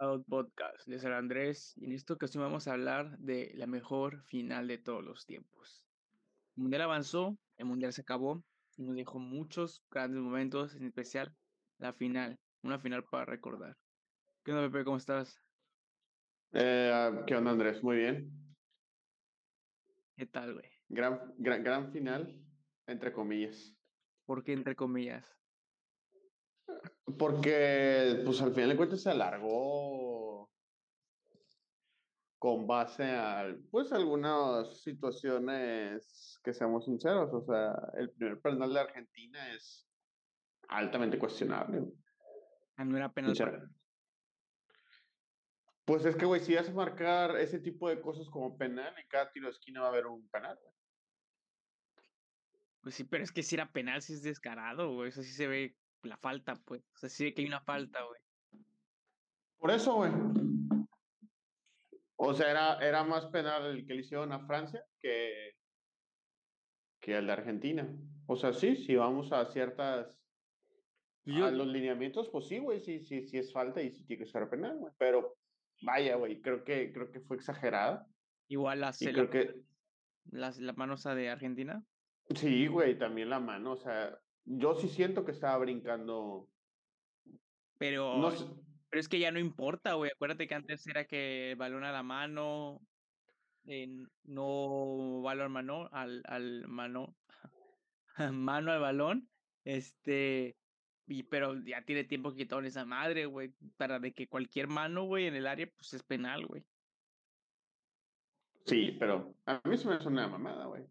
Out Podcast de San Andrés y en esta ocasión vamos a hablar de la mejor final de todos los tiempos. El Mundial avanzó, el Mundial se acabó y nos dejó muchos grandes momentos, en especial la final, una final para recordar. ¿Qué onda, Pepe? ¿Cómo estás? Eh, ah, ¿Qué onda, Andrés? Muy bien. ¿Qué tal, güey? Gran, gran, gran final, entre comillas. ¿Por qué entre comillas? Porque, pues al final de cuentas se alargó con base a, pues, algunas situaciones que seamos sinceros. O sea, el primer penal de Argentina es altamente cuestionable. Ah, no era penal. Sincera- Pues es que, güey, si vas a marcar ese tipo de cosas como penal, en cada tiro de esquina va a haber un penal, güey. Pues sí, pero es que si era penal, si es descarado, güey. Eso sí se ve la falta, pues. O sea, sí que hay una falta, güey. Por eso, güey. O sea, era, era más penal el que le hicieron a Francia que, que el de Argentina. O sea, sí, si vamos a ciertas. Yo- A los lineamientos, pues sí, güey, sí, sí, sí es falta y sí tiene que ser penal, güey. Pero vaya, güey, creo que, creo que fue exagerada. Igual la, creo la, que, las- la mano esa de Argentina. sí, güey, también la mano. O sea, yo sí siento que estaba brincando. Pero, No sé, pero es que ya no importa, güey. Acuérdate que antes era que el balón a la mano, eh, no balón mano, al, al mano, mano al balón. Este, y pero ya tiene tiempo que quitaron esa madre, güey. Para de que cualquier mano, güey, en el área, pues es penal, güey. sí, pero a mí se me hace una mamada, güey.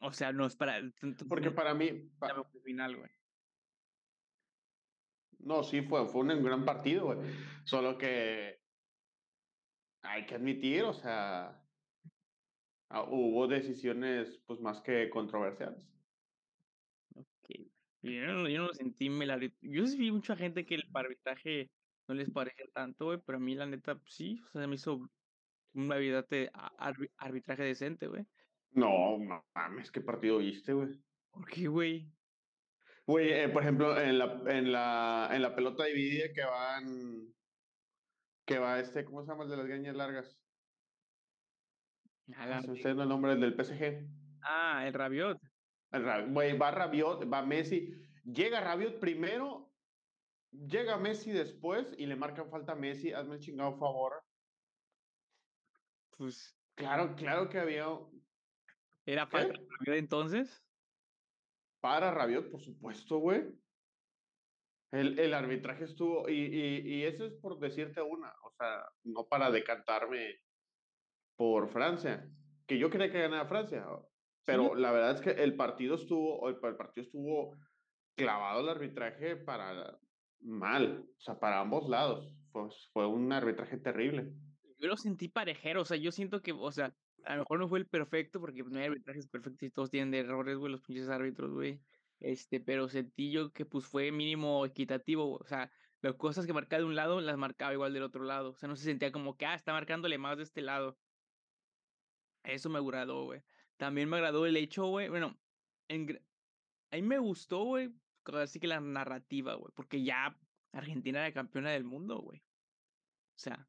O sea, no es para. entonces Porque para mí, final, güey. No, sí, fue, fue un gran partido, güey. Solo que hay que admitir, o sea, ah, hubo decisiones pues más que controversiales. Ok. Yo no, yo no lo sentí arbit- Yo sí vi mucha gente que el arbitraje no les parecía tanto, güey, pero a mí la neta, pues, sí, o sea, me hizo un arbitraje decente, güey. No, no mames, qué partido viste, güey. ¿Por qué, güey? Güey, eh, por ejemplo, en la, en la, en la pelota dividida que van, que va este, ¿cómo se llama el de las greñas largas? Ah, ve- está yendo el nombre del PSG. Ah, el Rabiot. El Ra- Güey, va Rabiot, va Messi. Llega Rabiot primero, llega Messi después y le marcan falta a Messi. Hazme el chingado favor. Pues, Claro, claro que había ¿era de Rabiot entonces? para Rabiot, por supuesto, güey. El, el arbitraje estuvo, y, y, y eso es por decirte una, o sea, no para decantarme por Francia, que yo quería que ganara Francia, pero la verdad es que el partido estuvo, el, el partido estuvo clavado el arbitraje para mal, o sea, para ambos lados. Pues fue un arbitraje terrible. Yo lo sentí parejero, o sea, yo siento que, o sea, a lo mejor no fue el perfecto, porque no hay arbitrajes perfectos y todos tienen errores, güey, los pinches árbitros, güey. Este, pero sentí yo que pues fue mínimo equitativo, güey, o sea, las cosas que marcaba de un lado las marcaba igual del otro lado, o sea, no se sentía como que, ah, está marcándole más de este lado. Eso me agradó, güey. También me agradó el hecho, güey, bueno, en, a mí me gustó, güey, así que la narrativa, güey, porque ya Argentina era campeona del mundo, güey. O sea,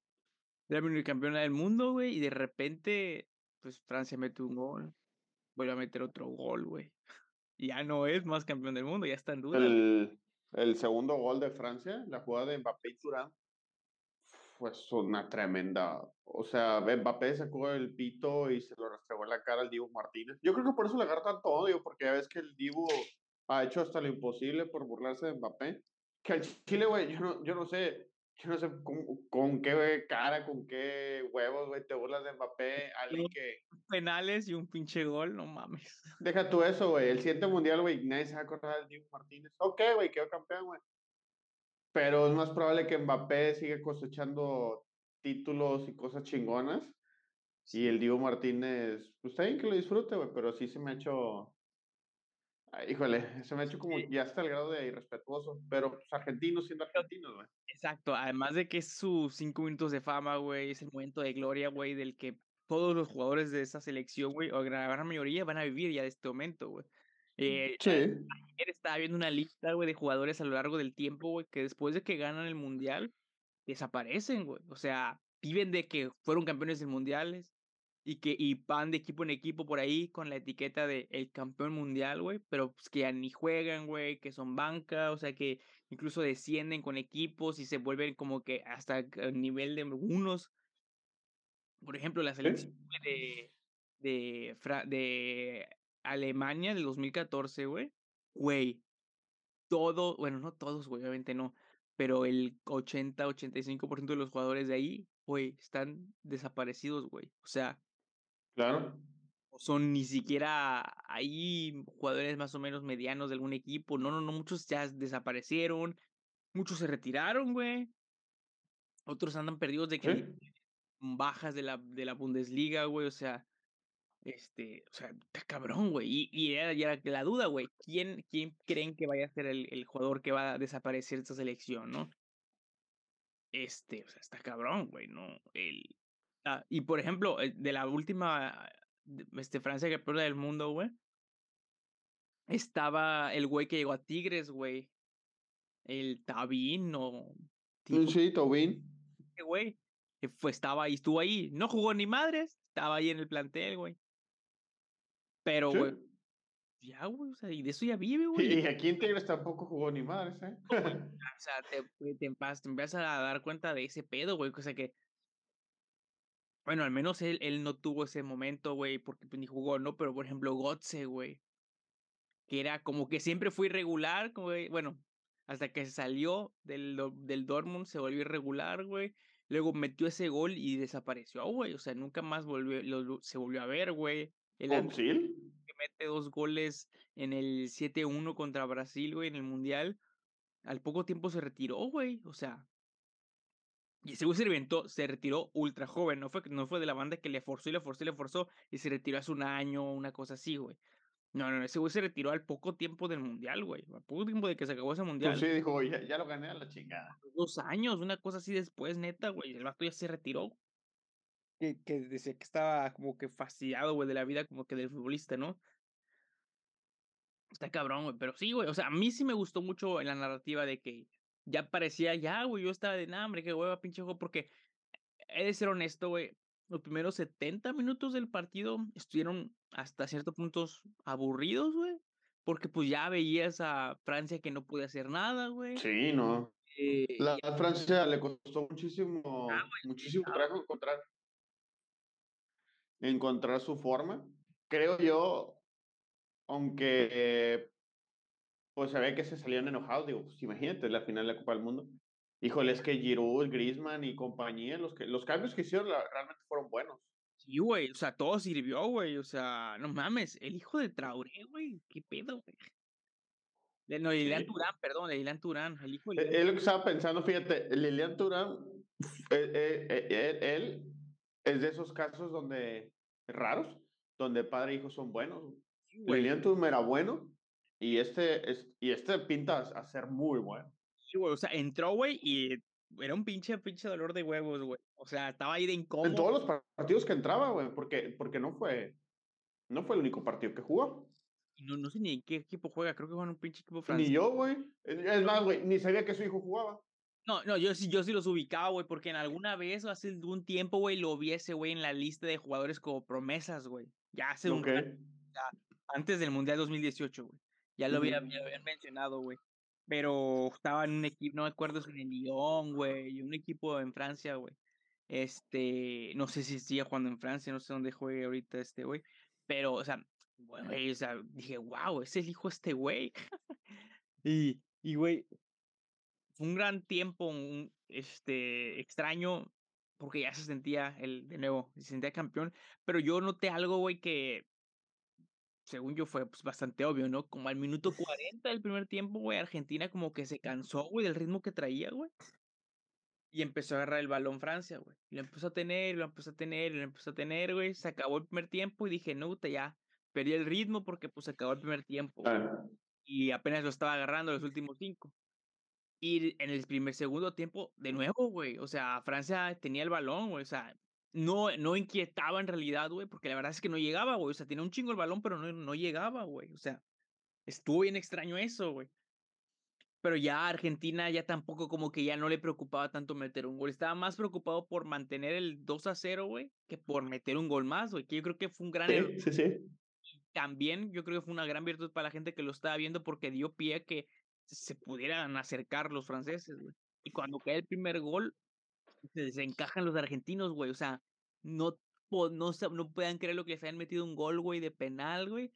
era campeona del mundo, güey, y de repente, pues Francia mete un gol, vuelve a meter otro gol, güey. Ya no es más campeón del mundo, ya está en duda. El, segundo gol de Francia, la jugada de Mbappé y Turán, fue una tremenda. O sea, Mbappé sacó el pito y se lo restregó en la cara al Dibu Martínez. Yo creo que por eso le agarra tanto odio, porque ya ves que el Dibu ha hecho hasta lo imposible por burlarse de Mbappé. Que al Chile, güey, yo no, yo no sé, yo no sé con, con qué cara, con qué huevos, güey, te burlas de Mbappé, alguien que... Penales y un pinche gol, no mames. Deja tú eso, güey. El siguiente mundial, güey, nadie se va a acordar del Dibu Martínez. Ok, güey, quedó campeón, güey. Pero es más probable que Mbappé siga cosechando títulos y cosas chingonas. Y el Dibu Martínez, pues está bien que lo disfrute, güey, pero sí se me ha hecho. Ay, híjole, se me ha hecho como Sí. ya hasta el grado de irrespetuoso. Pero pues, argentinos siendo argentinos, güey. Exacto, además de que es sus cinco minutos de fama, güey, es el momento de gloria, güey, del que todos los jugadores de esa selección, güey, o la gran mayoría van a vivir ya de este momento, güey. Eh, Sí. ayer estaba viendo una lista, güey, de jugadores a lo largo del tiempo, güey, que después de que ganan el mundial, desaparecen, güey. O sea, viven de que fueron campeones del mundiales y que y van de equipo en equipo por ahí con la etiqueta de el campeón mundial, güey, pero pues que ya ni juegan, güey, que son banca, o sea, que incluso descienden con equipos y se vuelven como que hasta el nivel de unos. Por ejemplo, la selección de, de, de Alemania del 2014, güey, güey, todo, bueno, no todos, güey, obviamente no, pero el 80-85% de los jugadores de ahí, güey, están desaparecidos, güey. O sea, claro. Son ni siquiera ahí jugadores más o menos medianos de algún equipo. No, no, no, muchos ya desaparecieron. Muchos se retiraron, güey. Otros andan perdidos de que bajas de la, de la Bundesliga, güey. O sea, este, o sea, está cabrón, güey. Y, y era, la duda, güey. ¿Quién, ¿Quién creen que vaya a ser el, el jugador que va a desaparecer esta selección, no? Este, o sea, está cabrón, güey, ¿no? El, ah, y por ejemplo, eh, de la última este, Francia campeona del mundo, güey. Estaba el güey que llegó a Tigres, güey. El Tabín o. Sí, Tabín. Güey. Fue, estaba ahí, estuvo ahí. No jugó ni madres. Estaba ahí en el plantel, güey. Pero, güey, ya, güey, o sea, y de eso ya vive, güey. Y aquí en Tigres tampoco jugó ni madres, ¿eh? o sea, te, te, te, empiezas a dar cuenta de ese pedo, güey, o sea que. Bueno, al menos él, él no tuvo ese momento, güey, porque pues, ni jugó, ¿no? Pero, por ejemplo, Gotze, güey. Que era como que siempre fue irregular, güey. Bueno, hasta que se salió del, del Dortmund, se volvió irregular, güey. Luego metió ese gol y desapareció, güey. O sea, nunca más volvió, se volvió a ver, güey. El Brasil? Que mete dos goles en el 7-1 contra Brasil, güey, en el Mundial. Al poco tiempo se retiró, güey. O sea. Y ese güey se retiró ultra joven. No fue, no fue de la banda que le forzó y le forzó y le forzó. Y se retiró hace un año, una cosa así, güey. No, no, ese güey se retiró al poco tiempo del mundial, güey. Al poco tiempo de que se acabó ese mundial. Pues sí, dijo, ya, ya lo gané a la chingada. Dos años, una cosa así después, neta, güey. El vato ya se retiró que, que decía que estaba como que fastidiado, güey, de la vida como que del futbolista, ¿no? Está cabrón, güey, pero sí, güey, o sea, a mí sí me gustó mucho la narrativa de que ya parecía, ya, güey, yo estaba de, nah, hombre, qué hueva, pinche juego, porque he de ser honesto, güey, los primeros 70 minutos del partido estuvieron hasta ciertos puntos aburridos, güey, porque pues ya veías a Francia que no podía hacer nada, güey. Sí, no. Eh, la Francia le costó muchísimo, ah, muchísimo trabajo encontrar encontrar su forma. Creo yo, aunque pues se ve que se salían enojados, digo, pues imagínate la final de la Copa del Mundo. Híjole, es que Giroud, Griezmann y compañía, los, que, los cambios que hicieron realmente fueron buenos. Sí, güey, o sea, todo sirvió, güey, o sea, no mames, el hijo de Traoré, güey, qué pedo, güey. No, Lilian Turán, perdón, Lilian Turán, el hijo de... Es lo que estaba pensando, fíjate, Lilian Turán, eh, eh, él es de esos casos donde, raros, donde padre e hijo son buenos. William Tum era bueno y este, es, y este pinta a ser muy bueno. Sí, güey, o sea, entró, güey, y era un pinche, pinche dolor de huevos, güey. O sea, estaba ahí de incómodo. En todos los partidos que entraba, güey, porque, porque no fue, no fue el único partido que jugó. No, no sé ni en qué equipo juega, creo que juega en un pinche equipo francés. Ni yo, güey. Es más, güey, ni sabía que su hijo jugaba. No, no, yo sí, yo sí los ubicaba, güey, porque en alguna vez o hace algún tiempo, güey, lo vi ese güey en la lista de jugadores como promesas, güey. Ya hace un antes del Mundial 2018, güey. Ya lo había, habían mencionado, güey. Pero estaba en un equipo, no me acuerdo si en el Lyon, güey, un equipo en Francia, güey. Este, no sé si sigue jugando en Francia, no sé dónde juegue ahorita este güey. Pero, o sea, güey, o sea, dije, wow, ese es el hijo este güey. y, y, güey, un gran tiempo, un, este, extraño, porque ya se sentía, el, de nuevo, se sentía campeón, pero yo noté algo, güey, que según yo fue pues, bastante obvio, ¿no? Como al minuto 40 del primer tiempo, güey, Argentina como que se cansó, güey, del ritmo que traía, güey. Y empezó a agarrar el balón Francia, güey. Lo empezó a tener, lo empezó a tener, lo empezó a tener, güey. Se acabó el primer tiempo y dije, no, ya, perdí el ritmo porque pues se acabó el primer tiempo. Y apenas lo estaba agarrando los últimos cinco. Y en el primer, segundo tiempo, de nuevo, güey. O sea, Francia tenía el balón, güey. O sea, no, no inquietaba en realidad, güey, porque la verdad es que no llegaba, güey. O sea, tenía un chingo el balón, pero no, no llegaba, güey. O sea, estuvo bien extraño eso, güey. pero ya Argentina ya tampoco como que ya no le preocupaba tanto meter un gol. Estaba más preocupado por mantener el 2 a 0, güey, que por meter un gol más, güey, que yo creo que fue un gran error. Sí, sí, sí. También yo creo que fue una gran virtud para la gente que lo estaba viendo porque dio pie a que se pudieran acercar los franceses, güey. Y cuando cae el primer gol, se, se encajan los argentinos, güey. O sea, no, no, no puedan creer lo que les habían metido un gol, güey, de penal, güey.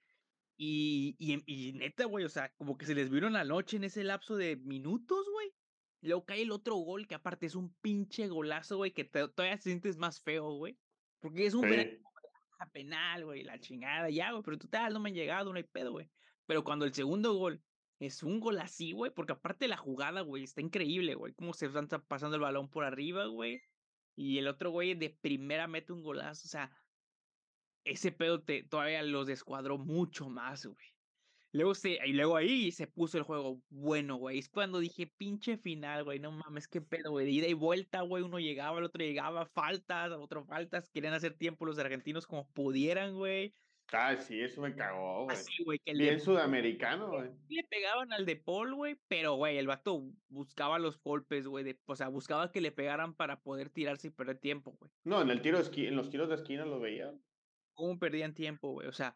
Y, y, y neta, güey, o sea, como que se les vieron la noche en ese lapso de minutos, güey. Luego cae el otro gol, que aparte es un pinche golazo, güey, que todavía te sientes más feo, güey. Porque es un penal, güey, la chingada, ya, güey, pero total, no me han llegado, no hay pedo, güey. Pero cuando el segundo gol es un gol así, güey, porque aparte la jugada, güey, está increíble, güey, cómo se están pasando el balón por arriba, güey. Y el otro güey de primera mete un golazo, o sea, ese pedo te, todavía los descuadró mucho más, güey. Luego se, y luego ahí se puso el juego bueno, güey. Es cuando dije, pinche final, güey. No mames, qué pedo, güey. Ida y vuelta, güey. Uno llegaba, el otro llegaba, faltas, otro faltas. Querían hacer tiempo los argentinos como pudieran, güey. Ah, sí, eso me cagó, güey. Así, güey. Que Bien sudamericano, güey. Le pegaban al de Paul, güey. Pero, güey, el vato buscaba los golpes, güey. O sea, buscaba que le pegaran para poder tirarse y perder tiempo, güey. No, en el tiro de en los tiros de esquina lo veía cómo perdían tiempo, güey. O sea,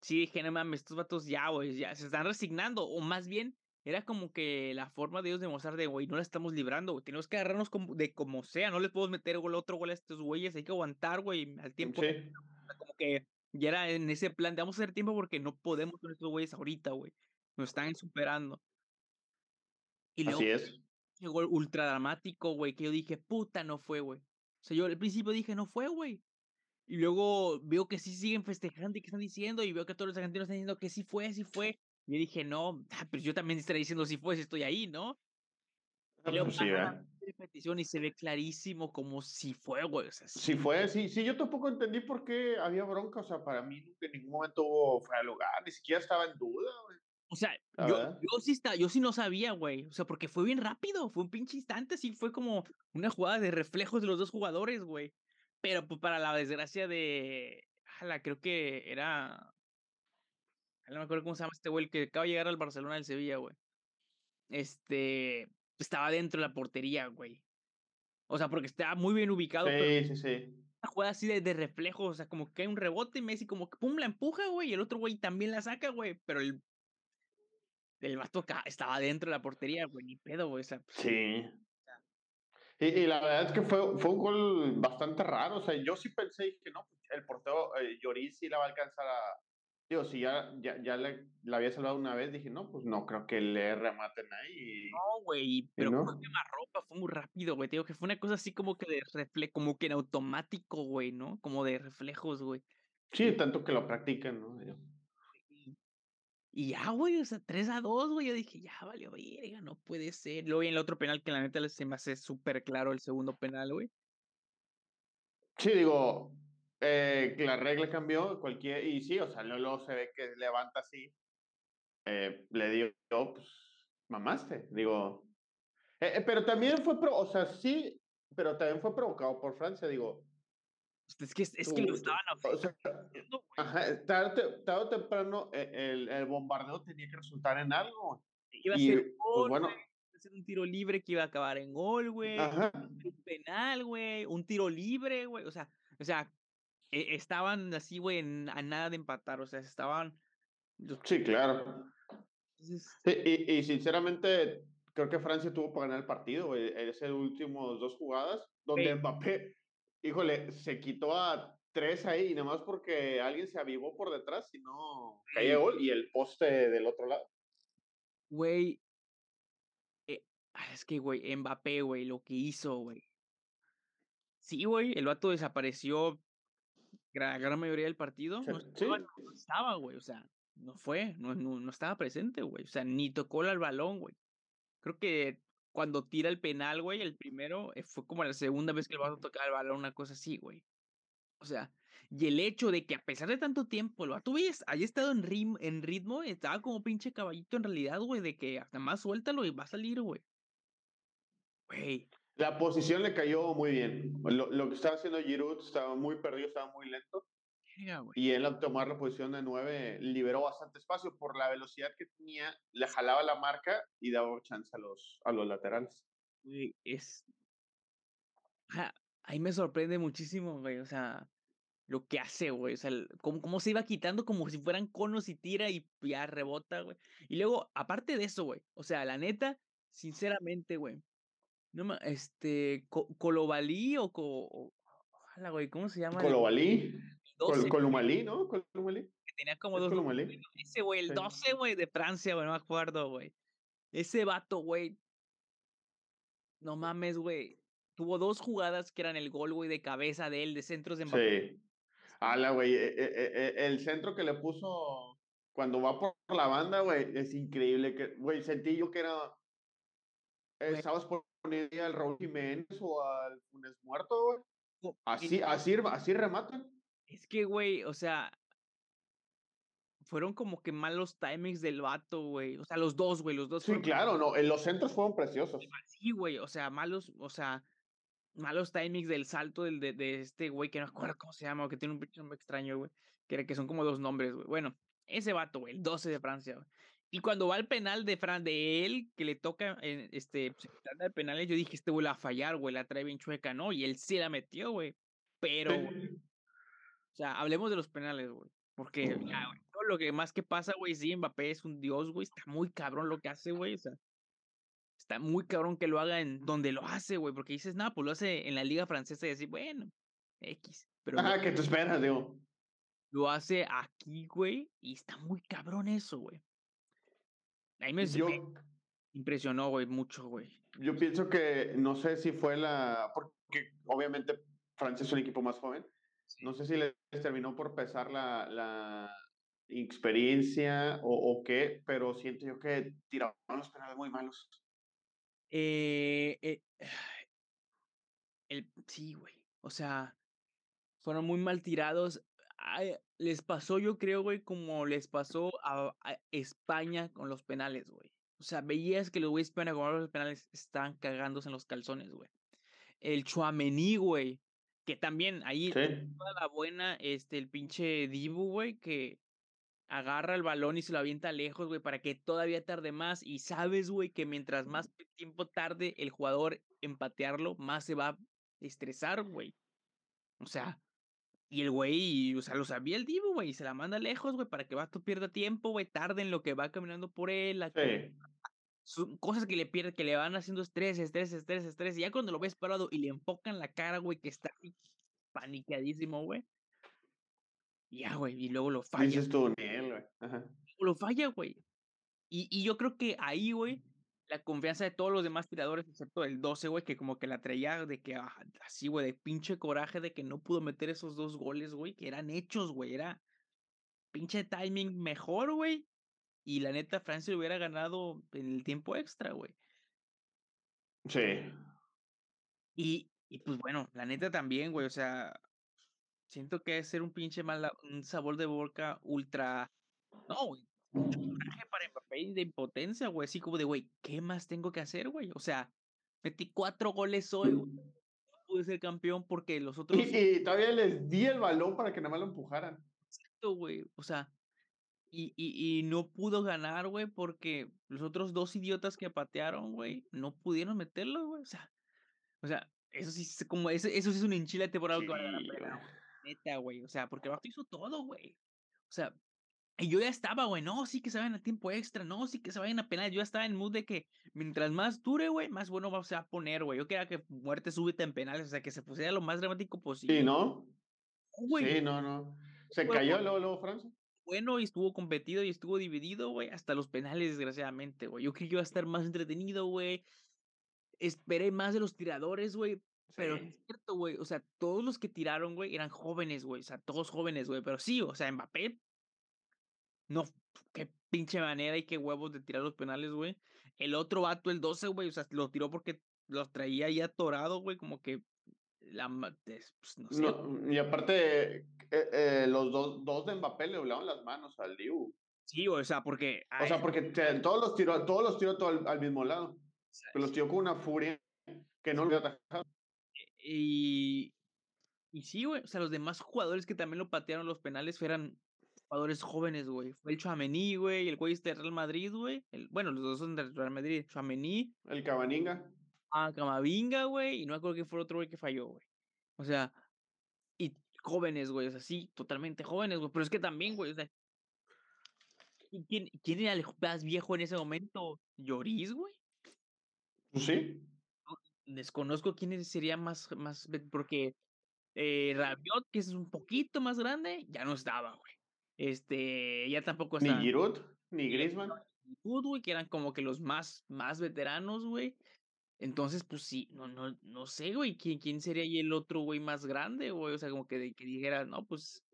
sí dije, no mames, estos vatos ya, güey, ya se están resignando. O más bien, era como que la forma de ellos demostrar de, güey, no la estamos librando, güey. Tenemos que agarrarnos como, de como sea. No les podemos meter gol, otro gol a estos güeyes. Hay que aguantar, güey, al tiempo. Sí. Como que ya era en ese plan de vamos a hacer tiempo porque no podemos con estos güeyes ahorita, güey. Nos están superando. Y luego, Así es. Llegó ultra dramático, güey, que yo dije, puta, no fue, güey. O sea, yo al principio dije, no fue, güey. Y luego veo que sí siguen festejando y que están diciendo, y veo que todos los argentinos están diciendo que sí fue, sí fue. Y yo dije, no, ah, pero yo también estaría diciendo sí fue, si estoy ahí, ¿no? Y luego sí, repetición y se ve clarísimo como si fue, güey. O sea, sí. fue, sí, sí, yo tampoco entendí por qué había bronca, o sea, para mí en ningún momento hubo fuera de lugar, ni siquiera estaba en duda, güey. O sea, yo, yo, sí está, yo sí no sabía, güey. O sea, porque fue bien rápido, fue un pinche instante, sí, fue como una jugada de reflejos de los dos jugadores, güey. Pero pues para la desgracia de. Jala, creo que era. No me acuerdo cómo se llama este güey, el que acaba de llegar al Barcelona del Sevilla, güey. Este. Estaba dentro de la portería, güey. O sea, porque estaba muy bien ubicado. Sí, sí, sí. Una jugada así de, de, reflejo, o sea, como que hay un rebote y Messi como que pum, la empuja, güey, y el otro güey también la saca, güey, pero el. El vato estaba dentro de la portería, güey, ni pedo, güey. O sea, sí. Y, la verdad es que fue, fue un gol bastante raro. O sea, yo sí pensé que no, pues, el portero eh, Lloris sí la va a alcanzar a. Digo, si ya, ya, ya le, la había salvado una vez, dije, no, pues no creo que le rematen ahí. No, güey, pero no. fue ropa, fue muy rápido, güey. Te digo que fue una cosa así como que de reflejo, como que en automático, güey, ¿no? Como de reflejos, güey. Sí, tanto que lo practican, ¿no? Y ya, güey, o sea, 3 a 2, güey. Yo dije, ya valió, verga, no puede ser. Luego en el otro penal que la neta se me hace súper claro el segundo penal, güey. Sí, digo, eh, la regla cambió, cualquier, y sí, o sea, luego se ve que levanta así. Eh, le dio, pues, mamaste, digo. Eh, pero también fue, pro, o sea, sí, pero también fue provocado por Francia, digo. Es que, es que lo estaban haciendo. ajá, tarde, o temprano e, el, el, bombardeo tenía que resultar en algo. Iba a ser pues, gol, bueno, ser un tiro libre que iba a acabar en gol, güey. Un penal, güey. Un tiro libre, güey. O sea, o sea, e, estaban así, güey, a nada de empatar. O sea, estaban. Sí, claro. y, y, sinceramente, creo que Francia tuvo para ganar el partido, güey. Esas últimas dos jugadas, donde Mbappé híjole, se quitó a tres ahí, y nada más porque alguien se avivó por detrás y no caía gol y el poste del otro lado. Güey, eh, ah, es que, güey, Mbappé, güey, lo que hizo, güey. Sí, güey, el vato desapareció la gran mayoría del partido. No estaba, güey, o sea, no fue, no, no, no estaba presente, güey. O sea, ni tocó el balón, güey. Creo que cuando tira el penal, güey, el primero, eh, fue como la segunda vez que el vato tocaba el balón, una cosa así, güey. O sea, y el hecho de que a pesar de tanto tiempo, el vato haya estado en, ritmo, en ritmo, estaba como pinche caballito en realidad, güey, de que hasta más suéltalo y va a salir, güey. Güey. La posición le cayó muy bien. Lo, lo que estaba haciendo Giroud estaba muy perdido, estaba muy lento. Y él al tomar la posición de 9 liberó bastante espacio por la velocidad que tenía, le jalaba la marca y daba chance a los, a los laterales. es... ahí me sorprende muchísimo, güey, o sea, lo que hace, güey, o sea, cómo, cómo se iba quitando como si fueran conos y tira y ya rebota, güey. Y luego, aparte de eso, güey, o sea, la neta, sinceramente, güey, no este, Colobalí o, ojalá, güey, ¿cómo se llama? Colobalí. Columalí, ¿no? Columalí. Que tenía como dos. Ese, güey, el 12, güey, de Francia, güey, no me acuerdo, güey. Ese vato, güey. No mames, güey. Tuvo dos jugadas que eran el gol, güey, de cabeza de él, de centros de Mbappé. Sí. Ala, güey. E, e, e, el centro que le puso cuando va por la banda, güey, es increíble. que Güey, sentí yo que era. Estabas poniendo al Raúl Jiménez o al Funes Muerto, güey. Así, así, así rematan. Es que, güey, o sea, fueron como que malos timings del vato, güey. O sea, los dos, güey, los dos. Sí, claro, no, en los centros fueron preciosos. Sí, güey, o sea, malos, o sea, malos timings del salto del, de, de este güey, que no me acuerdo cómo se llama, que tiene un pinche nombre extraño, güey. Que, que son como dos nombres, güey. Bueno, ese vato, güey, el 12 de Francia, güey. Y cuando va al penal de Fran, de él, que le toca, en, este, pues, el penal, yo dije, este güey la va a fallar, güey, la trae bien chueca, ¿no? Y él sí la metió, güey. Pero, o sea, hablemos de los penales, güey. Porque ya, güey, todo lo que más que pasa, güey, sí, Mbappé es un dios, güey. Está muy cabrón lo que hace, güey. O sea, está muy cabrón que lo haga en donde lo hace, güey. Porque dices, nada, pues lo hace en la liga francesa y así, bueno, X. Pero Ajá, que tú esperas, digo. Lo hace aquí, güey, y está muy cabrón eso, güey. Ahí me, yo, impresionó, güey, mucho, güey. Yo pienso que, no sé si fue la, porque obviamente Francia es un equipo más joven, no sé si les terminó por pesar la, la experiencia o, qué, pero siento yo que tiraron los penales muy malos. Eh, eh, el, sí, güey. O sea, fueron muy mal tirados. Les pasó, yo creo, güey, como les pasó a, España con los penales, güey. O sea, veías que los güeyes con los penales estaban cagándose en los calzones, güey. El Chuamení, güey. Que también ahí toda la buena, este, el pinche Dibu, güey, que agarra el balón y se lo avienta lejos, güey, para que todavía tarde más. Y sabes, güey, que mientras más tiempo tarde el jugador en patearlo, más se va a estresar, güey. O sea, y el güey, o sea, lo sabía el Dibu, güey, y se la manda lejos, güey, para que Vato pierda tiempo, güey, tarde en lo que va caminando por él. Son cosas que le pierde, que le van haciendo estrés, estrés, estrés, estrés. Y ya cuando lo ves parado y le enfocan la cara, güey, que está paniqueadísimo, güey. Ya, güey, y luego lo falla. Dices tú, güey. Lo falla, güey. Y, y yo creo que ahí, güey, la confianza de todos los demás tiradores, excepto el 12, güey, que como que la traía de que, ah, así, güey, de pinche coraje de que no pudo meter esos dos goles, güey, que eran hechos, güey, era pinche timing mejor, güey, y la neta, Francia hubiera ganado en el tiempo extra, güey. Sí. Y, y pues bueno, la neta también, güey. O sea, siento que es ser un pinche mal, un sabor de boca ultra. No, güey. Mucho coraje para Mbappé de impotencia, güey. Así como de, güey, ¿qué más tengo que hacer, güey? O sea, metí cuatro goles hoy, güey. No pude ser campeón porque los otros. Y, todavía les di el balón para que nada más lo empujaran. Exacto, güey. O sea, y, y, y no pudo ganar, güey, porque los otros dos idiotas que patearon, güey, no pudieron meterlo, güey. O sea, o sea, eso sí es como, eso, eso sí es un enchilate por algo que la pena, Neta, güey. O sea, porque el hizo todo, güey. O sea, y yo ya estaba, güey, no, sí que se vayan a tiempo extra, no, sí que se vayan a penal. Yo ya estaba en mood de que mientras más dure, güey, más bueno va a poner, güey. Yo quería que muerte súbita en penales, o sea, que se pusiera lo más dramático posible. Sí, ¿no? Sí, no, no. Se cayó luego, luego Francia bueno y estuvo competido y estuvo dividido, güey, hasta los penales, desgraciadamente, güey. Yo creí que iba a estar más entretenido, güey. Esperé más de los tiradores, güey. Pero es cierto, güey. O sea, todos los que tiraron, güey, eran jóvenes, güey. O sea, todos jóvenes, güey. Pero sí, o sea, Mbappé. No, qué pinche manera y qué huevos de tirar los penales, güey. El otro vato, el 12, güey, o sea, lo tiró porque los traía ya atorado, güey. Como que la, pues, no y aparte, eh, eh, los dos, dos de Mbappé le doblaron las manos al Diu. Sí, o sea, porque. O sea, porque todos los tiró, todos los tiró todo al, mismo lado. Pero los tiró con una furia que no lo atajado. Y. Y sí, güey, o sea, los demás jugadores que también lo patearon los penales eran jugadores jóvenes, güey. Fue el Chouameni, güey, el güey este de Real Madrid, güey. Bueno, los dos son del Real Madrid. Chouameni. El Cabaninga. Ah, Camavinga, güey. Y no me acuerdo que fue otro güey que falló, güey. O sea, y jóvenes, güey. O sea, sí, totalmente jóvenes, güey. Pero es que también, güey, o sea. ¿y ¿Quién, quién era el más viejo en ese momento? ¿Lloris, güey? Pues sí. Desconozco quién sería más, más, porque eh, Rabiot, que es un poquito más grande, ya no estaba, güey. Este, ya tampoco estaba. Ni Giroud, ni Griezmann. Ni güey, que eran como que los más, más veteranos, güey. Entonces, pues sí, no, no, no sé, güey, quién, quién sería ahí el otro güey más grande, güey. O sea, como que, de, que dijera, no, pues,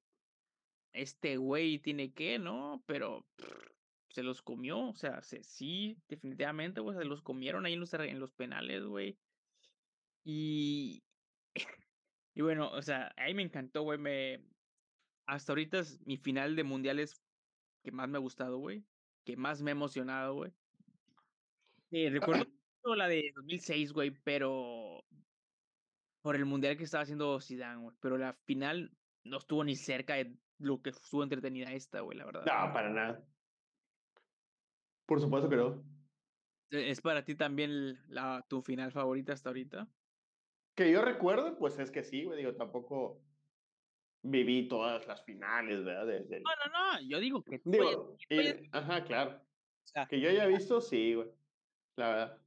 este güey tiene que, ¿no? Pero se los comió, o sea, se, sí, definitivamente, güey, se los comieron ahí en los, en los penales, güey. Y Y bueno, o sea, ahí me encantó, güey. Me... Hasta ahorita es mi final de mundiales que más me ha gustado, güey. Que más me ha emocionado, güey. Eh, recuerdo la de 2006, güey, pero por el mundial que estaba haciendo Zidane, güey. Pero la final no estuvo ni cerca de lo que estuvo entretenida esta, güey, la verdad. No, para nada. Por supuesto que no. ¿E-, ¿Es para ti también la, tu final favorita hasta ahorita? Que yo recuerdo, pues es que sí, güey, digo, tampoco viví todas las finales, ¿verdad? No, no, no, yo digo que... Digo, ajá, claro. que yo haya visto, sí, güey, la verdad.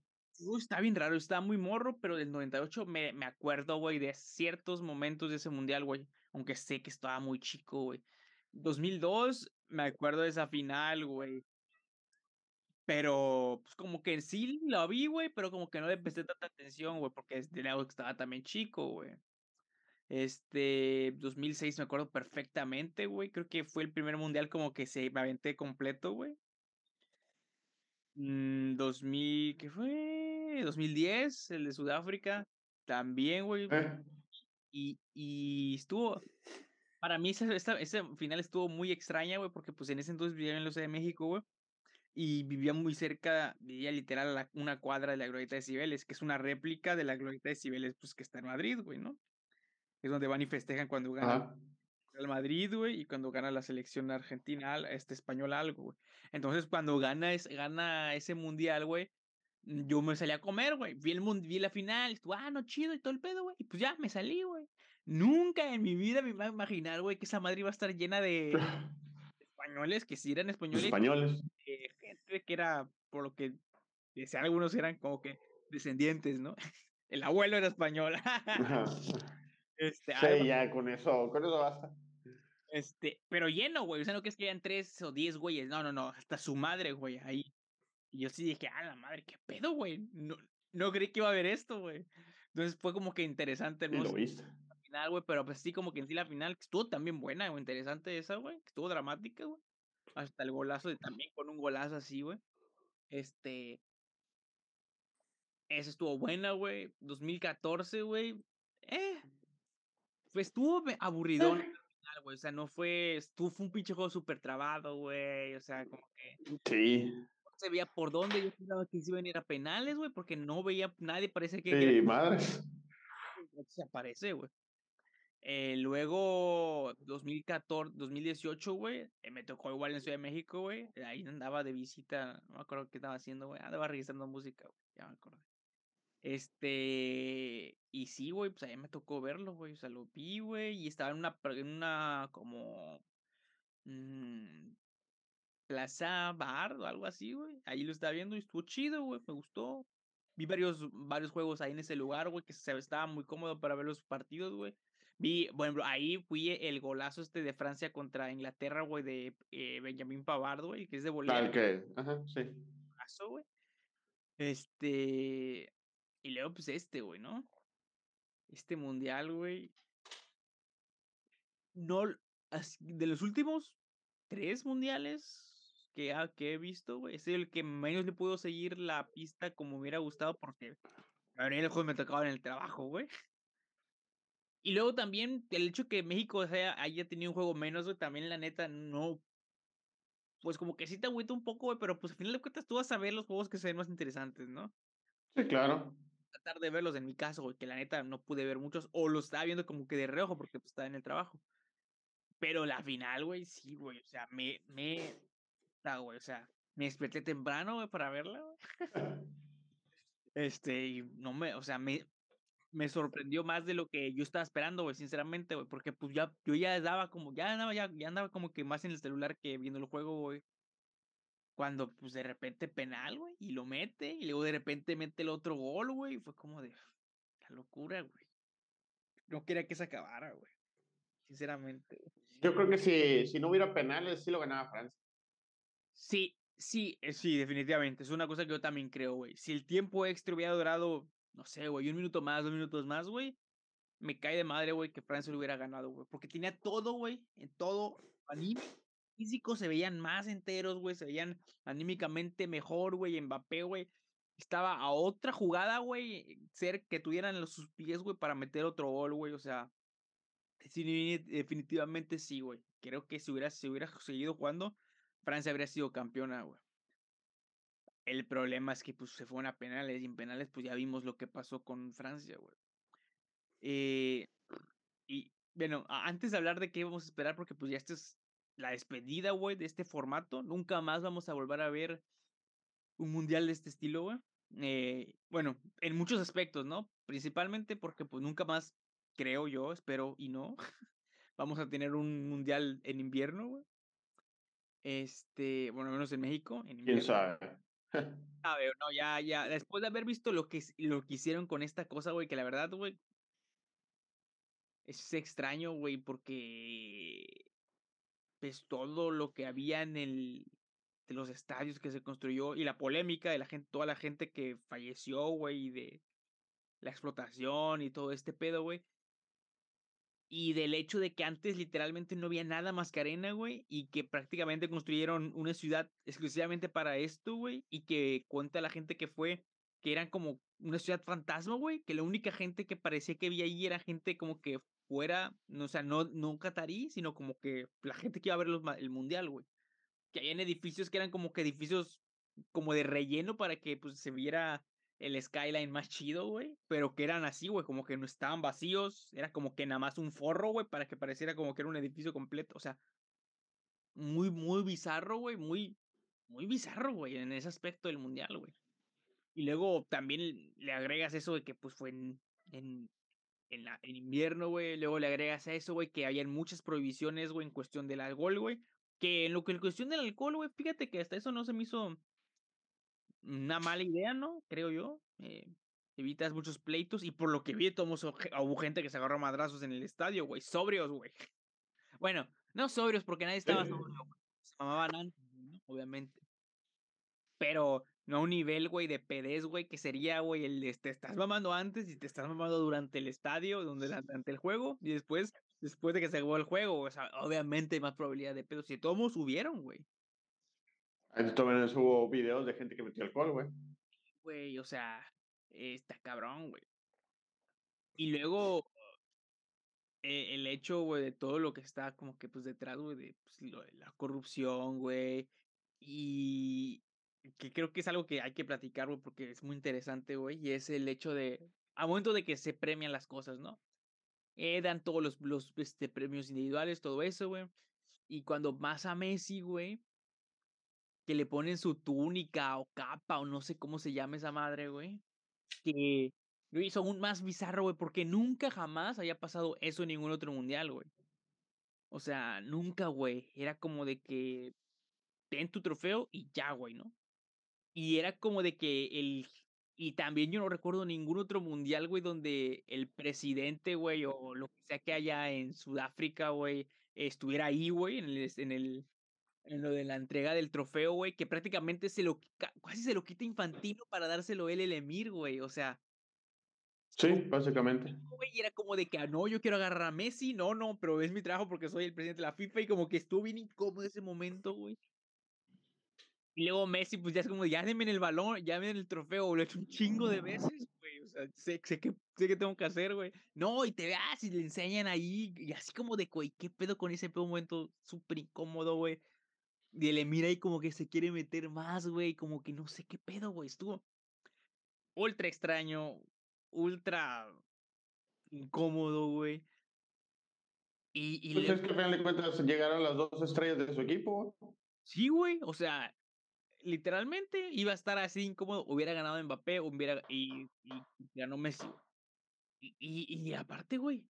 está bien raro, está muy morro, pero del 98 me, me acuerdo, güey, de ciertos momentos de ese mundial, güey, aunque sé que estaba muy chico, güey. 2002, me acuerdo de esa final, güey. Pero, pues como que sí la vi, güey, pero como que no le presté tanta atención, güey, porque de lado que estaba también chico, güey. Este, 2006 me acuerdo perfectamente, güey. Creo que fue el primer mundial como que se me aventé completo, güey. 2000, mm, ¿qué fue? 2010, el de Sudáfrica, también, güey. Eh. Y, y estuvo, para mí esa, esa, final estuvo muy extraña, güey, porque pues en ese entonces vivía en los de México, güey y vivía muy cerca, vivía literal a una cuadra de la Glorieta de Cibeles, que es una réplica de la Glorieta de Cibeles, pues que está en Madrid, güey, ¿no? Es donde van y festejan cuando gana el Madrid, güey, y cuando gana la selección argentina, este español algo, güey. Entonces, cuando gana, es, gana ese mundial, güey, yo me salí a comer, güey. Vi, el vi la final, estuvo, ah, no, chido y todo el pedo, güey. Y pues ya, me salí, güey. Nunca en mi vida me iba a imaginar, güey, que esa Madrid iba a estar llena de, españoles, que si eran españoles. Españoles. Eh, gente que era, por lo que decían algunos, eran como que descendientes, ¿no? El abuelo era español. este, sí, ya con eso, con eso basta. Este, pero lleno, güey. O sea, no que es que hayan tres o diez güeyes. No, no, no. Hasta su madre, güey, ahí. Y yo sí dije, ah, la madre, qué pedo, güey. No, no creí que iba a haber esto, güey. Entonces fue como que interesante, ¿no? lo viste final, güey, pero pues sí, como que en sí la final, que estuvo también buena, güey, interesante esa, güey, que estuvo dramática, güey. Hasta el golazo de también con un golazo así, güey. Este. Esa estuvo buena, güey. 2014, güey. Eh. Pues estuvo aburridón al final, güey. O sea, no fue. Estuvo, fue un pinche juego súper trabado, güey. O sea, como que. Sí. No se veía por dónde. Yo pensaba que se iban a ir a penales, güey, porque no veía nadie. Parece que. Sí, madre. Se aparece, güey. Eh, luego, 2014, 2018, güey, eh, me tocó igual en Ciudad de México, güey. Ahí andaba de visita, no me acuerdo qué estaba haciendo, güey. Andaba registrando música, güey, ya me acuerdo. Este, y sí, güey, pues ahí me tocó verlo, güey. O sea, lo vi, güey, y estaba en una, en una como mmm, plaza bar o algo así, güey. Ahí lo estaba viendo y estuvo chido, güey, me gustó. Vi varios, varios juegos ahí en ese lugar, güey, que se, estaba muy cómodo para ver los partidos, güey. Vi, bueno, ahí fui el golazo este de Francia contra Inglaterra, güey, de eh, Benjamín Pavard, güey, que es de Bolivia. Tal que, ajá, sí. Golazo, güey. Este. Y luego, pues este, güey, ¿no? Este mundial, güey. No. De los últimos tres mundiales que, que he visto, güey, es el que menos le puedo seguir la pista como me hubiera gustado porque. A ver, el juego me tocaba en el trabajo, güey. Y luego también el hecho que México haya tenido un juego menos, güey, también la neta no. Pues como que sí te agüita un poco, güey, pero pues al final de cuentas tú vas a ver los juegos que se ven más interesantes, ¿no? Sí, claro. Tratar de verlos en mi caso, güey, que la neta no pude ver muchos, o los estaba viendo como que de reojo porque pues, estaba en el trabajo. Pero la final, güey, sí, güey, o sea, me, me, o sea, me desperté temprano, güey, para verla, güey. Este, y no me, o sea, me, me sorprendió más de lo que yo estaba esperando, güey, sinceramente, güey, porque pues ya, yo ya andaba como, ya andaba, ya, ya andaba como que más en el celular que viendo el juego, güey. Cuando, pues, de repente penal, güey, y lo mete, y luego de repente mete el otro gol, güey, fue como de, la locura, güey. No quería que se acabara, güey. Sinceramente. Yo creo que si, si no hubiera penales, sí lo ganaba Francia. Sí, sí, eh, sí, definitivamente. Es una cosa que yo también creo, güey. Si el tiempo extra hubiera durado no sé, güey, un minuto más, dos minutos más, güey, me cae de madre, güey, que Francia lo hubiera ganado, güey. Porque tenía todo, güey, en todo, anime, físico, se veían más enteros, güey, se veían anímicamente mejor, güey, Mbappé, güey. Estaba a otra jugada, güey, ser que tuvieran los, sus pies, güey, para meter otro gol, güey, o sea, definitivamente sí, güey. Creo que si hubiera, si hubiera seguido jugando, Francia habría sido campeona, güey. El problema es que pues, se fueron a penales y en penales pues ya vimos lo que pasó con Francia, güey. Eh, y bueno, antes de hablar de qué vamos a esperar, porque pues ya esta es la despedida, güey, de este formato. Nunca más vamos a volver a ver un mundial de este estilo, güey. Eh, bueno, en muchos aspectos, ¿no? Principalmente porque pues nunca más, creo yo, espero y no, vamos a tener un mundial en invierno, güey. Este, bueno, menos en México. En ¿Quién sabe? A ver, no, ya, ya, después de haber visto lo que, lo que hicieron con esta cosa, güey, que la verdad, güey, es extraño, güey, porque pues todo lo que había en el de los estadios que se construyó y la polémica de la gente, toda la gente que falleció, güey, de la explotación y todo este pedo, güey, y del hecho de que antes literalmente no había nada más que arena, güey, y que prácticamente construyeron una ciudad exclusivamente para esto, güey, y que cuenta la gente que fue, que eran como una ciudad fantasma, güey, que la única gente que parecía que había ahí era gente como que fuera, no, o sea, no, no catarí, sino como que la gente que iba a ver el mundial, güey. Que habían edificios que eran como que edificios como de relleno para que pues se viera el skyline más chido, güey, pero que eran así, güey, como que no estaban vacíos, era como que nada más un forro, güey, para que pareciera como que era un edificio completo, o sea, muy, muy bizarro, güey, muy, muy bizarro, güey, en ese aspecto del mundial, güey. Y luego también le agregas eso de que pues fue en, en, en, la, en invierno, güey, luego le agregas a eso, güey, que habían muchas prohibiciones, güey, en cuestión del alcohol, güey, que en lo que en cuestión del alcohol, güey, fíjate que hasta eso no se me hizo una mala idea, ¿no? Creo yo. Eh, evitas muchos pleitos y por lo que vi, todos hubo gente que se agarró madrazos en el estadio, güey. Sobrios, güey. Bueno, no sobrios porque nadie estaba sobrio, Se mamaban antes, ¿no? Obviamente. Pero no a un nivel, güey, de pedez, güey, que sería, güey, el de te estás mamando antes y te estás mamando durante el estadio, donde, durante el juego, y después, después de que se acabó el juego, o sea, obviamente hay más probabilidad de pedos. Si todos subieron, güey. También hubo videos de gente que metió alcohol, güey. Güey, o sea, está cabrón, güey. Y luego, eh, el hecho, güey, de todo lo que está como que pues detrás, güey, de, pues, lo de la corrupción, güey. Y que creo que es algo que hay que platicar, güey, porque es muy interesante, güey. Y es el hecho de, a momento de que se premian las cosas, ¿no? Eh, dan todos los, los este, premios individuales, todo eso, güey. Y cuando más a Messi, güey, que le ponen su túnica o capa o no sé cómo se llama esa madre, güey. Que lo hizo aún más bizarro, güey, porque nunca jamás había pasado eso en ningún otro mundial, güey. O sea, nunca, güey. Era como de que ten tu trofeo y ya, güey, ¿no? Y era como de que el... Y también yo no recuerdo ningún otro mundial, güey, donde el presidente, güey, o lo que sea que haya en Sudáfrica, güey, estuviera ahí, güey, en el, en el, en lo de la entrega del trofeo, güey, que prácticamente se lo, casi se lo quita Infantino para dárselo él el Emir, güey, o sea. Sí, básicamente. y era como de que, ah, no, yo quiero agarrar a Messi, no, no, pero es mi trabajo porque soy el presidente de la FIFA y como que estuvo bien incómodo ese momento, güey. Y luego Messi, pues ya es como, ya denme el balón, ya den el trofeo, lo he hecho un chingo de veces, güey, o sea, sé, sé, que, sé que tengo que hacer, güey. No, y te veas y le enseñan ahí, y así como de, güey, ¿qué pedo con ese momento súper incómodo, güey? Y le mira ahí como que se quiere meter más, güey. Como que no sé qué pedo, güey. Estuvo ultra extraño. ultra incómodo, güey. Y, y Pues le- es que al final de cuentas llegaron las dos estrellas de su equipo. sí, güey, o sea, literalmente iba a estar así incómodo, hubiera ganado Mbappé, hubiera, y, y ganó Messi. Y, y, y aparte, güey,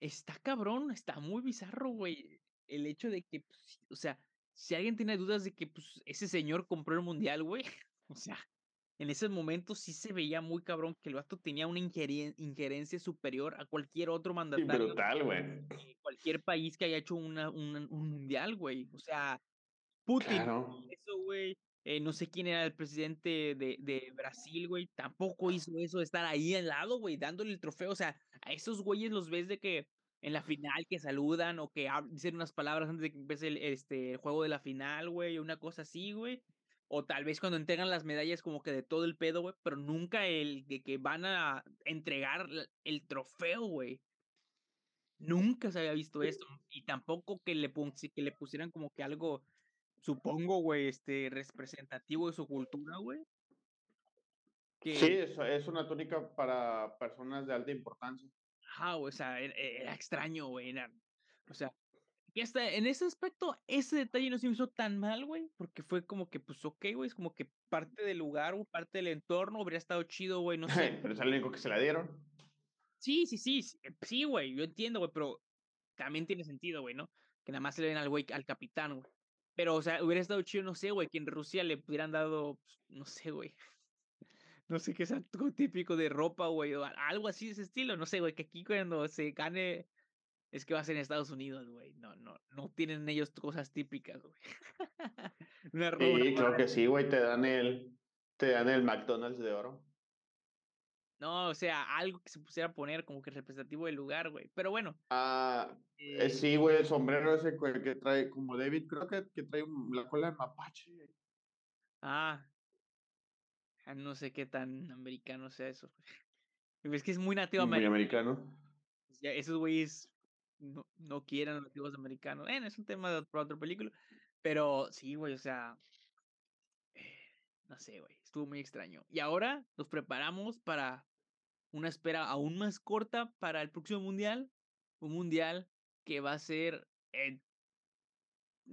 está cabrón, está muy bizarro, güey, el hecho de que, pues, o sea, si alguien tiene dudas de que pues, ese señor compró el mundial, güey, o sea, en ese momento sí se veía muy cabrón que el vato tenía una injerencia superior a cualquier otro mandatario brutal, güey. cualquier país que haya hecho una, una- un mundial, güey. O sea, Putin, Claro. eso, güey. Eh, no sé quién era el presidente de, de Brasil, güey. Tampoco hizo eso de estar ahí al lado, güey, dándole el trofeo. O sea, a esos güeyes los ves de que en la final que saludan o que dicen unas palabras antes de que empiece el, este, el juego de la final, güey, una cosa así, güey. O tal vez cuando entregan las medallas como que de todo el pedo, güey, pero nunca el de que van a entregar el trofeo, güey. Nunca se había visto esto. Y tampoco que le, que le pusieran como que algo, supongo, güey, este, representativo de su cultura, güey. Que, Sí, es, es una túnica para personas de alta importancia. ajá, o sea, era, era extraño, güey. era- o sea, y hasta en ese aspecto, ese detalle no se me hizo tan mal, güey, porque fue como que, pues, ok, güey, es como que parte del lugar, o parte del entorno, habría estado chido, güey, no sé. Pero es el único que se la dieron. Sí, sí, sí, sí, sí, güey, yo entiendo, güey, pero también tiene sentido, güey, ¿no? Que nada más se le den al güey, al capitán, güey. Pero, o sea, hubiera estado chido, no sé, güey, que en Rusia le hubieran dado, pues, no sé, güey. No sé qué sea algo típico de ropa, güey, o algo así de ese estilo, no sé, güey, que aquí cuando se gane es que va a ser en Estados Unidos, güey. No, no, no tienen ellos cosas típicas, güey. Sí, claro que sí, güey. Te dan el, te dan el McDonald's de oro. No, o sea, algo que se pusiera a poner como que representativo del lugar, güey. Pero bueno. Ah, eh, eh, sí, güey, el sombrero ese que, trae, como David, creo que, trae la cola de mapache. Ah, ah, no sé qué tan americano sea eso. Es que es muy nativo Muy americano. americano. Ya, esos güeyes no, no quieren nativos americanos. Bueno, es un tema de otra película. Pero sí, güey, o sea. Eh, No sé, güey. Estuvo muy extraño. Y ahora nos preparamos para una espera aún más corta para el próximo mundial. Un mundial que va a ser. en-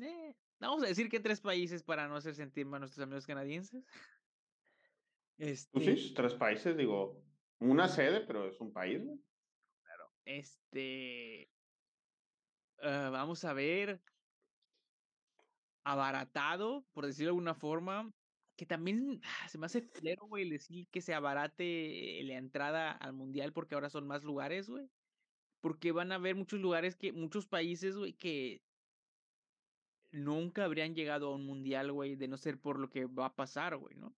eh, vamos a decir que tres países para no hacer sentir mal a nuestros amigos canadienses. Pues Este, sí, tres países, digo, una sede, pero es un país, güey. Este. ah, vamos a ver. Abaratado, por decirlo de alguna forma. Que también ah, se me hace culero, güey, decir que se abarate eh, la entrada al mundial porque ahora son más lugares, güey. Porque van a haber muchos lugares que, muchos países, güey, que nunca habrían llegado a un mundial, güey, de no ser por lo que va a pasar, güey, ¿no?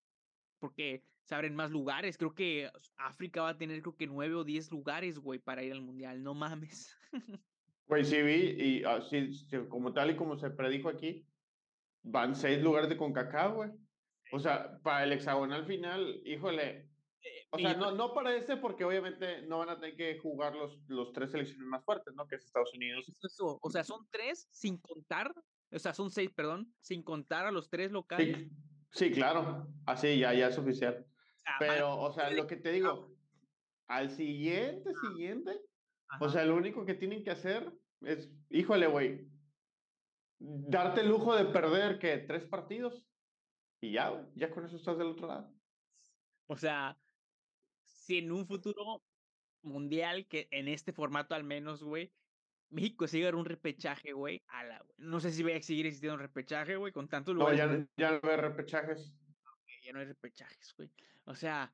Porque se abren más lugares. Creo que África va a tener, creo que nueve o diez lugares, güey, para ir al mundial. No mames. Güey, sí vi, y así, como tal y como se predijo aquí, van seis lugares de CONCACAF, güey. O sea, para el hexagonal final, híjole. O sea, no, no para ese, porque obviamente no van a tener que jugar los, los tres selecciones más fuertes, ¿no? Que es Estados Unidos. Eso, O sea, son tres sin contar. O sea, son seis, perdón, sin contar a los tres locales. Sí, sí, claro. Así ya, ya es oficial. O sea, van a- Pero, o sea, lo que te digo, al siguiente, siguiente, o sea, lo único que tienen que hacer es, híjole, güey, darte el lujo de perder que tres partidos y ya, ya con eso estás del otro lado. O sea, si en un futuro mundial, que en este formato al menos, güey, México sigue un repechaje, güey, a la, güey. No sé si va a seguir existiendo un repechaje, güey, con tantos lugares. no- ya no hay repechajes. ya no hay repechajes, güey. O sea,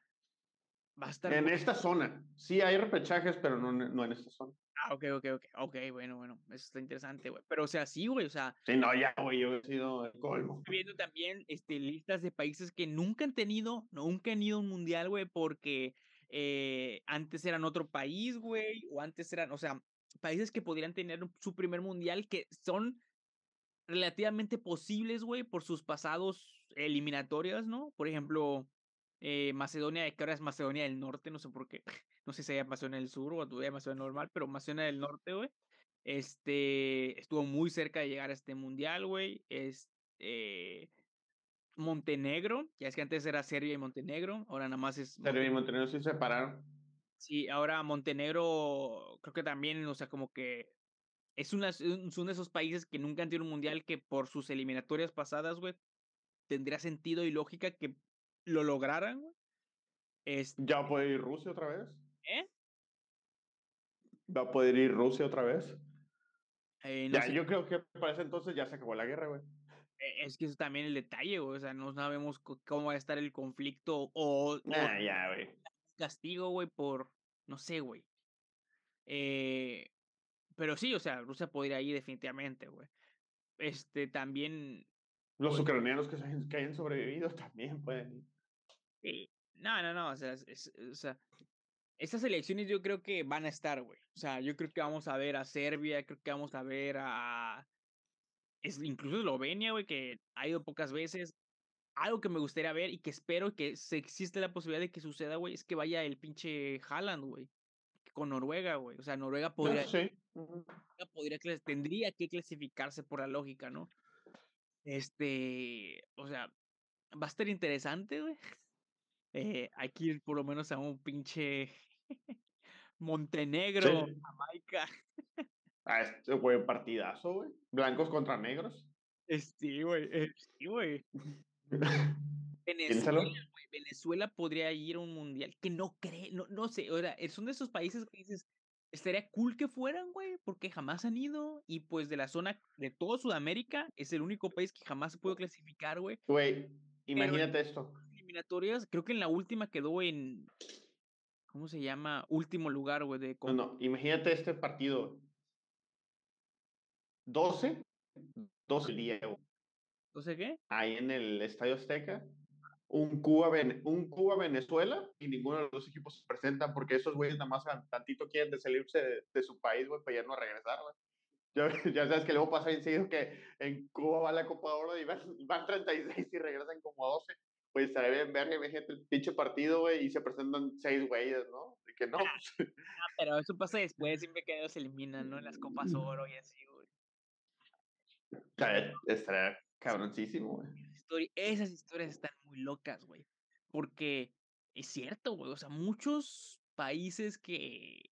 va a estar. En esta zona, sí hay repechajes, pero no, en- no en esta zona. Ah, ok, ok, ok. Ok, bueno, bueno. Eso está interesante, güey. Pero, o sea, sí, güey. O sea, Sí, no, ya, güey, yo he sido el colmo. estoy viendo también este, listas de países que nunca han tenido, nunca han ido a un mundial, güey, porque eh, antes eran otro país, güey, o antes eran, o sea, países que podrían tener su primer mundial que son relativamente posibles, güey, por sus pasados eliminatorias, ¿no? Por ejemplo, eh, Macedonia, que ahora es Macedonia del Norte, no sé por qué, no sé si hay Macedonia del Sur o todavía Macedonia normal, pero Macedonia del Norte, güey, este, estuvo muy cerca de llegar a este mundial, güey, este, Montenegro, ya es que antes era Serbia y Montenegro, ahora nada más es Serbia y Montenegro se separaron. Sí, ahora Montenegro, creo que también, o sea, como que es, una, es uno de esos países que nunca han tenido un mundial que por sus eliminatorias pasadas, güey, tendría sentido y lógica que lo lograran, güey. Este ¿Ya va a poder ir Rusia otra vez? ¿Eh? ¿Va a poder ir Rusia otra vez? Eh, no ya, sé, yo creo que para ese entonces ya se acabó la guerra, güey. eh, es que eso también el detalle, güey, o sea, no sabemos cómo va a estar el conflicto o, o Ah, ya, güey. castigo, güey, por, no sé, güey. Eh, pero sí, o sea, Rusia podría ir definitivamente, güey. Este, también, Los ucranianos que, hayan- que hayan sobrevivido también pueden ir. sí, no, no, no, o sea, es- o sea, estas elecciones yo creo que van a estar, güey. O sea, yo creo que vamos a ver a Serbia, creo que vamos a ver a, es, incluso Eslovenia, güey, que ha ido pocas veces. Algo que me gustaría ver y que espero que se existe la posibilidad de que suceda, güey, es que vaya el pinche Haaland, güey. Con Noruega, güey. O sea, Noruega podría, sí. Ujú. podría tendría que clasificarse por la lógica, ¿no? Este, o sea, va a estar interesante, güey. Eh, hay que ir por lo menos a un pinche Montenegro, Sí. Jamaica. Ah, este güey, partidazo, güey. Blancos contra negros. Eh, Sí, güey. Sí, güey. Venezuela, güey, Venezuela podría ir a un mundial que no cree, no, no sé, o sea, son de esos países que dices, estaría cool que fueran, güey, porque jamás han ido y pues de la zona de todo Sudamérica es el único país que jamás se pudo clasificar, güey. Güey, imagínate esto. Eliminatorias, creo que en la última quedó en, ¿cómo se llama? Último lugar, güey, de... No, no, imagínate este partido. 12, 12 el día, güey, No sé qué. ahí en el Estadio Azteca. Un Cuba, Vene- un Cuba Venezuela y ninguno de los dos equipos se presentan porque esos güeyes nada más tan- tantito quieren de salirse de, de su país, güey, para ya no regresar, güey. Ya, ya sabes que luego pasa bien seguido que en Cuba va la Copa de Oro y van, van 36 y regresan como 12. Pues bien verga, imagínate el pinche partido, güey, y se presentan seis güeyes, ¿no? De que no, pues, Ah, pero eso pasa después, siempre que ellos se eliminan, ¿no? En las Copas Oro y así, güey. estaría, estaría cabroncísimo, güey. Esas historias están muy locas, güey. Porque es cierto, güey. O sea, muchos países que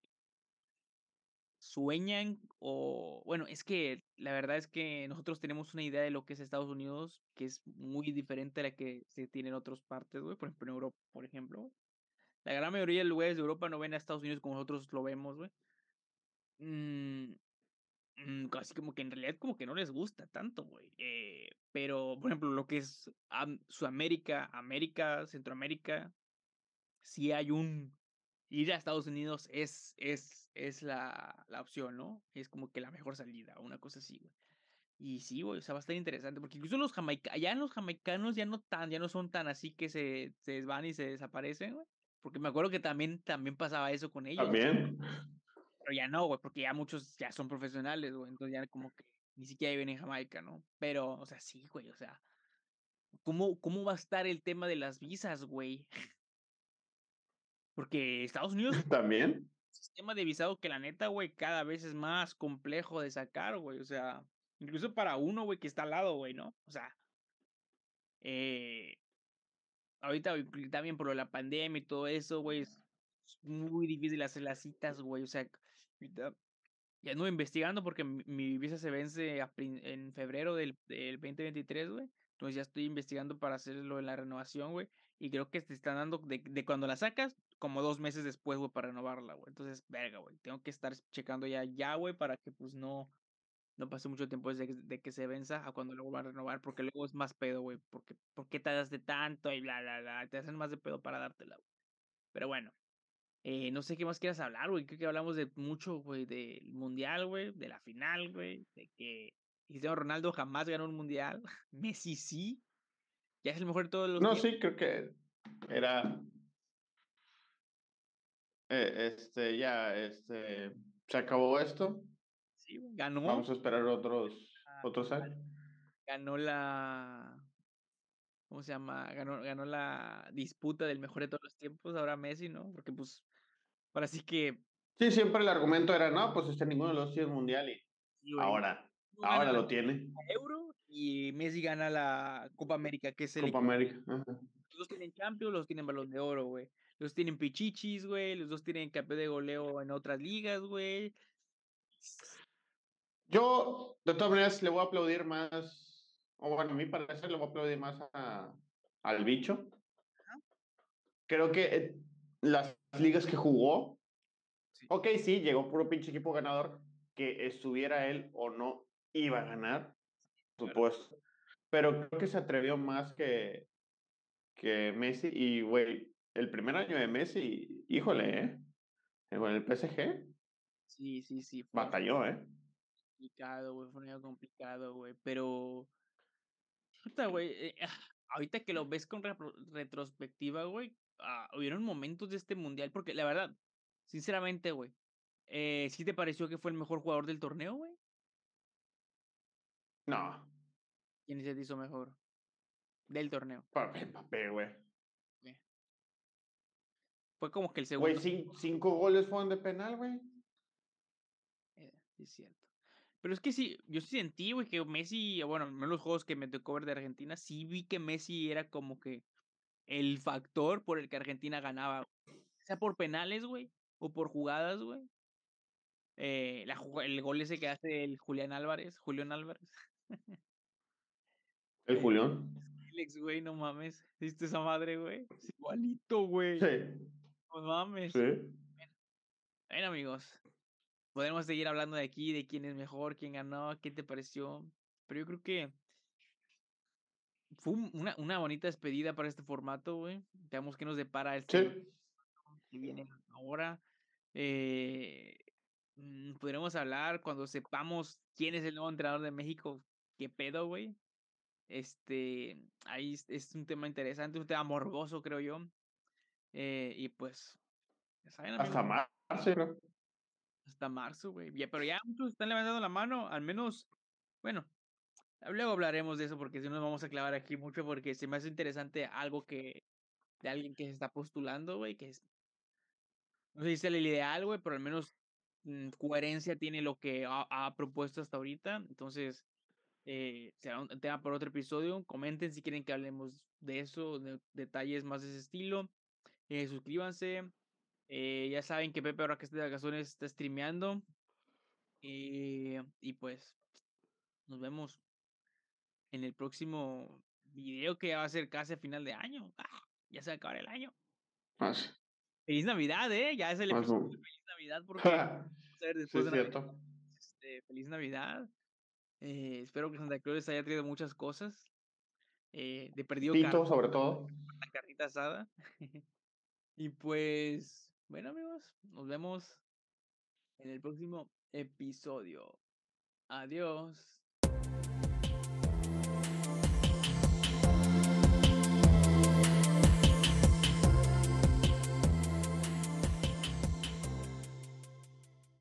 sueñan o... Bueno, es que la verdad es que nosotros tenemos una idea de lo que es Estados Unidos que es muy diferente a la que se tiene en otras partes, güey. Por ejemplo, en Europa, por ejemplo. La gran mayoría de lugares de Europa no ven a Estados Unidos como nosotros lo vemos, güey. Mm, casi como que en realidad como que no les gusta tanto, güey. Eh, pero, por ejemplo, lo que es am- Sudamérica, América, Centroamérica, sí hay un... Ir a Estados Unidos es, es, es la, la opción, ¿no? Es como que la mejor salida, una cosa así, güey. Y sí, güey, o sea, va a estar interesante, porque incluso los jamaicanos, ya los jamaicanos ya no tan, ya no son tan así que se, se van y se desaparecen, güey. Porque me acuerdo que también, también pasaba eso con ellos. También. Pero ya no, güey, porque ya muchos ya son profesionales, güey. Entonces ya como que ni siquiera viven en Jamaica, ¿no? Pero, o sea, sí, güey, o sea. ¿Cómo, cómo va a estar el tema de las visas, güey? Porque Estados Unidos También. un sistema de visado que la neta, güey, cada vez es más complejo de sacar, güey. O sea, incluso para uno, güey, que está al lado, güey, ¿no? O sea, eh, ahorita también por la pandemia y todo eso, güey, es muy difícil hacer las citas, güey. O sea, ya ando investigando porque mi, visa se vence en febrero del, del 2023, güey. Entonces ya estoy investigando para hacerlo en la renovación, güey. Y creo que te están dando de, de cuando la sacas, como dos meses después, güey, para renovarla, güey. Entonces, verga, güey. Tengo que estar checando ya, ya, güey, para que pues no, no pase mucho tiempo desde de que se venza a cuando lo vuelvan a renovar, porque luego es más pedo, güey. Porque, ¿por qué tardas de tanto? Y bla, bla, bla. Te hacen más de pedo para dártela, güey. Pero bueno. Eh, no sé qué más quieras hablar, güey. Creo que hablamos de mucho, güey, del mundial, güey, de la final, güey, de que Cristiano Ronaldo jamás ganó un mundial. Messi sí. Ya es el mejor de todos los No, sí, creo que era. eh, este, ya, este. Se acabó esto. Sí, güey, ganó. Vamos a esperar otros, Ah, otros años. ganó la. ¿Cómo se llama? Ganó, ganó la disputa del mejor de todos los tiempos, ahora Messi, ¿no? Porque pues, ahora sí que. Sí, siempre el argumento era, no, pues este ninguno de los tiene mundial y sí, ahora, ahora lo tiene. Euro y Messi gana la Copa América, que es el Copa América. ajá. equipo dos tienen Champions, los tienen Balón de Oro, güey. Los tienen Pichichis, güey. Los dos tienen campeón de goleo en otras ligas, güey. Yo, de todas maneras, le voy a aplaudir más, o bueno, a mí parecer le voy a aplaudir más a, al bicho. Creo que eh, las ligas que jugó, ok, sí, llegó puro pinche equipo ganador, que estuviera él o no, iba a ganar, supuesto. Pero creo que se atrevió más que, que Messi. Y, güey, el primer año de Messi, híjole, ¿eh? En el PSG. Sí, sí, sí. Batalló, ¿eh? Complicado, güey. Fue un año complicado, güey. Pero. Puta, güey. Eh, ah, ahorita que lo ves con retrospectiva, güey. Ah, hubieron momentos de este mundial. Porque la verdad, sinceramente, güey. Eh, ¿Sí te pareció que fue el mejor jugador del torneo, güey? No. ¿Quién se te hizo mejor? Del torneo. Papé, güey. Fue como que el segundo. Güey, cinco goles fueron de penal, güey. Eh, es cierto. Pero es que sí, yo sí sentí, güey, que Messi, bueno, en los juegos que me tocó ver de Argentina, sí vi que Messi era como que el factor por el que Argentina ganaba. sea por penales, güey, o por jugadas, güey. Eh, la, el gol ese que hace el Julián Álvarez, Julián Álvarez. ¿El Julián? Alex, güey, no mames. ¿Viste esa madre, güey? Es igualito, güey. Sí. No mames. Sí. Bueno, amigos. Podemos seguir hablando de aquí, de quién es mejor, quién ganó, qué te pareció. Pero yo creo que fue una, una bonita despedida para este formato, güey. Veamos qué nos depara este que viene ahora. Eh, mm, podremos hablar cuando sepamos quién es el nuevo entrenador de México. ¿Qué pedo, güey? Este, ahí es un tema interesante, un tema morboso, creo yo. Eh, y pues, Hasta marzo, Hasta marzo, güey. Pero ya muchos están levantando la mano, al menos, bueno, luego hablaremos de eso porque si no nos vamos a clavar aquí mucho porque se me hace interesante algo que, de alguien que se está postulando, güey, que es, no sé si es el ideal, güey, pero al menos mm, coherencia tiene lo que ha propuesto hasta ahorita. Entonces, eh, será un tema para otro episodio. Comenten si quieren que hablemos de eso, de detalles más de ese estilo. Eh, suscríbanse. Eh, ya saben que Pepe ahora que está de vacaciones está streameando. Eh, y pues nos vemos en el próximo video que va a ser casi a final de año. ¡Ah! Ya se va a acabar el año. Feliz Navidad, ¿eh? Ya es el episodio de Feliz Navidad porque después de cierto. Este, feliz Navidad. Eh, espero que Santa Cruz les haya traído muchas cosas. Eh, de perdido Tito, sobre todo. Una carnita asada. y pues, bueno, amigos, nos vemos en el próximo episodio. Adiós.